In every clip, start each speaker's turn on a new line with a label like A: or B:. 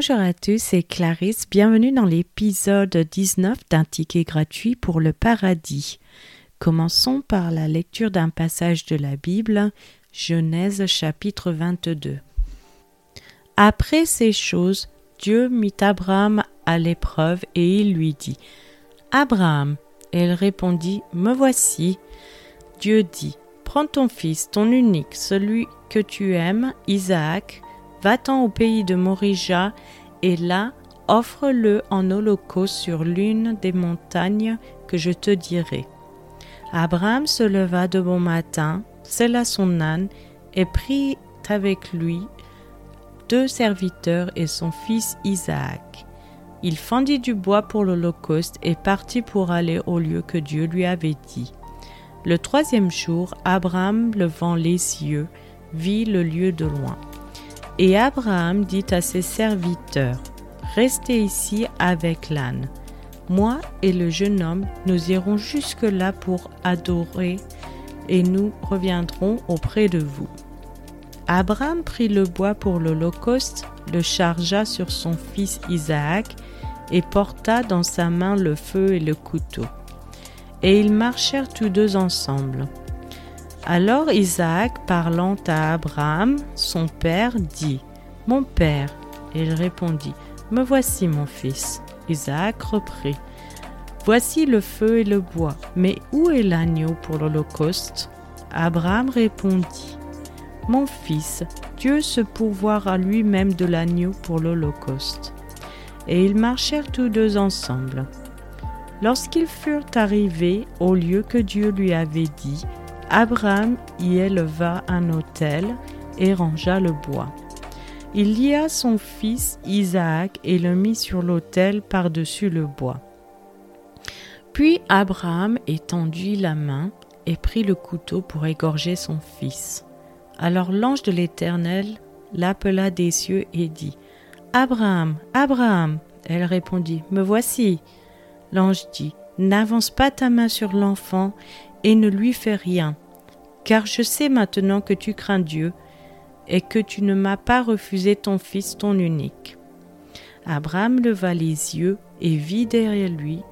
A: Bonjour à tous, c'est Clarisse. Bienvenue dans l'épisode 19 d'un ticket gratuit pour le paradis. Commençons par la lecture d'un passage de la Bible, Genèse chapitre 22. Après ces choses, Dieu mit Abraham à l'épreuve et il lui dit Abraham. Et il répondit Me voici. Dieu dit Prends ton fils, ton unique, celui que tu aimes, Isaac, Va-t'en au pays de Morija, et là, offre-le en holocauste sur l'une des montagnes que je te dirai. Abraham se leva de bon matin, sella son âne, et prit avec lui deux serviteurs et son fils Isaac. Il fendit du bois pour l'holocauste et partit pour aller au lieu que Dieu lui avait dit. Le troisième jour, Abraham, levant les yeux, vit le lieu de loin. Et Abraham dit à ses serviteurs, Restez ici avec l'âne. Moi et le jeune homme, nous irons jusque-là pour adorer, et nous reviendrons auprès de vous. Abraham prit le bois pour l'Holocauste, le chargea sur son fils Isaac, et porta dans sa main le feu et le couteau. Et ils marchèrent tous deux ensemble. Alors Isaac, parlant à Abraham, son père, dit, Mon père. Et il répondit, Me voici, mon fils. Isaac reprit, Voici le feu et le bois, mais où est l'agneau pour l'Holocauste? Abraham répondit, Mon fils, Dieu se pourvoira lui-même de l'agneau pour l'Holocauste. Et ils marchèrent tous deux ensemble. Lorsqu'ils furent arrivés au lieu que Dieu lui avait dit, Abraham y éleva un autel et rangea le bois. Il lia son fils Isaac et le mit sur l'autel par-dessus le bois. Puis Abraham étendit la main et prit le couteau pour égorger son fils. Alors l'ange de l'Éternel l'appela des cieux et dit Abraham, Abraham. Elle répondit Me voici. L'ange dit N'avance pas ta main sur l'enfant et ne lui fais rien, car je sais maintenant que tu crains Dieu et que tu ne m'as pas refusé ton fils, ton unique. Abraham leva les yeux et vit derrière lui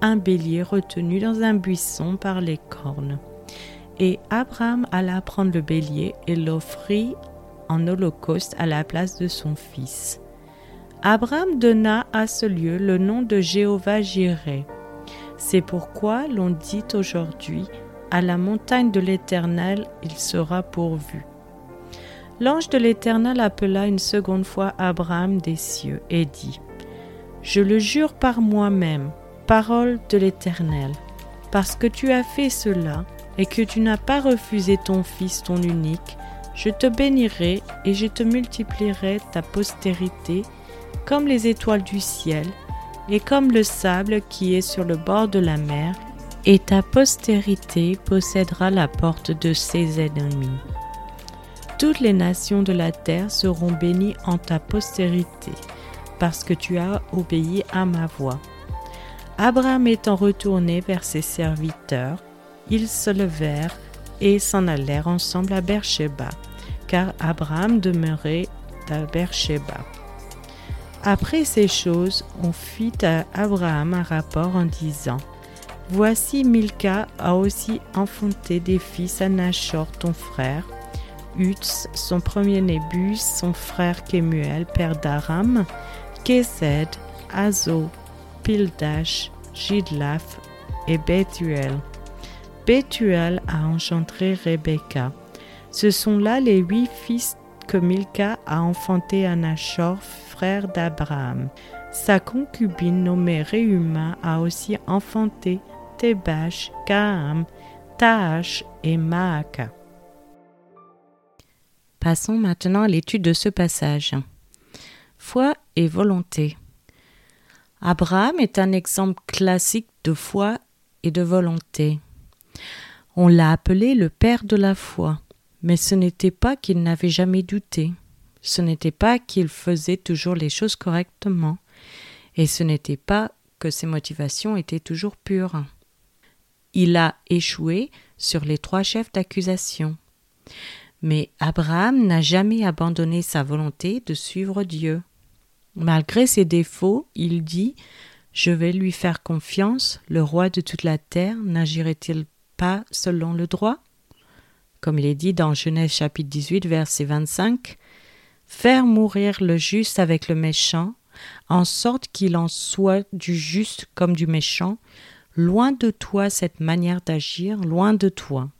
A: un bélier retenu dans un buisson par les cornes. Et Abraham alla prendre le bélier et l'offrit en holocauste à la place de son fils. Abraham donna à ce lieu le nom de Jéhovah Jireh. C'est pourquoi l'on dit aujourd'hui à la montagne de l'Éternel il sera pourvu. L'ange de l'Éternel appela une seconde fois Abraham des cieux et dit, Je le jure par moi-même, parole de l'Éternel, parce que tu as fait cela et que tu n'as pas refusé ton fils, ton unique, je te bénirai et je te multiplierai ta postérité comme les étoiles du ciel et comme le sable qui est sur le bord de la mer, et ta postérité possédera la porte de ses ennemis. Toutes les nations de la terre seront bénies en ta postérité, parce que tu as obéi à ma voix. Abraham étant retourné vers ses serviteurs, ils se levèrent et s'en allèrent ensemble à Beersheba, car Abraham demeurait à Beersheba. Après ces choses, on fit à Abraham un rapport en disant Voici Milka a aussi enfanté des fils à Nachor, ton frère, Utz, son premier-né Bus, son frère Kemuel, père d'Aram, Kesed, Azo, Pildash, Jidlaf et Bethuel. Bethuel a engendré Rebecca. Ce sont là les huit fils que Milka a enfantés à Nachor, d'Abraham. Sa concubine nommée Réuma a aussi enfanté Tebash, Kaam, Taash et Maaka. Passons maintenant à l'étude de ce passage. Foi et volonté. Abraham est un exemple classique de foi et de volonté. On l'a appelé le père de la foi, mais ce n'était pas qu'il n'avait jamais douté, ce n'était pas qu'il faisait toujours les choses correctement, et ce n'était pas que ses motivations étaient toujours pures il a échoué sur les trois chefs d'accusation. Mais Abraham n'a jamais abandonné sa volonté de suivre Dieu. Malgré ses défauts, il dit Je vais lui faire confiance, le roi de toute la terre n'agirait-il pas selon le droit? Comme il est dit dans Genèse chapitre 18, verset 25 Faire mourir le juste avec le méchant, en sorte qu'il en soit du juste comme du méchant, loin de toi cette manière d'agir, loin de toi.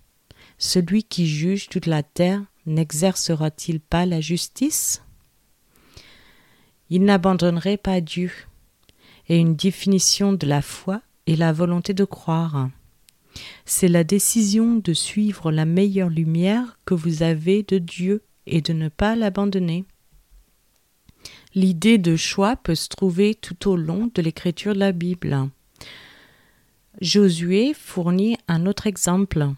A: Celui qui juge toute la terre n'exercera-t-il pas la justice? Il n'abandonnerait pas Dieu. Et une définition de la foi est la volonté de croire. C'est la décision de suivre la meilleure lumière que vous avez de Dieu et de ne pas l'abandonner. L'idée de choix peut se trouver tout au long de l'écriture de la Bible. Josué fournit un autre exemple.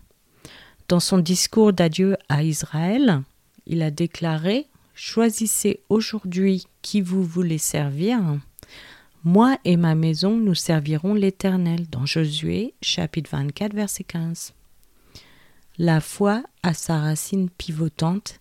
A: Dans son discours d'adieu à Israël, il a déclaré Choisissez aujourd'hui qui vous voulez servir. Moi et ma maison, nous servirons l'Éternel. Dans Josué, chapitre 24, verset 15. La foi, à sa racine pivotante,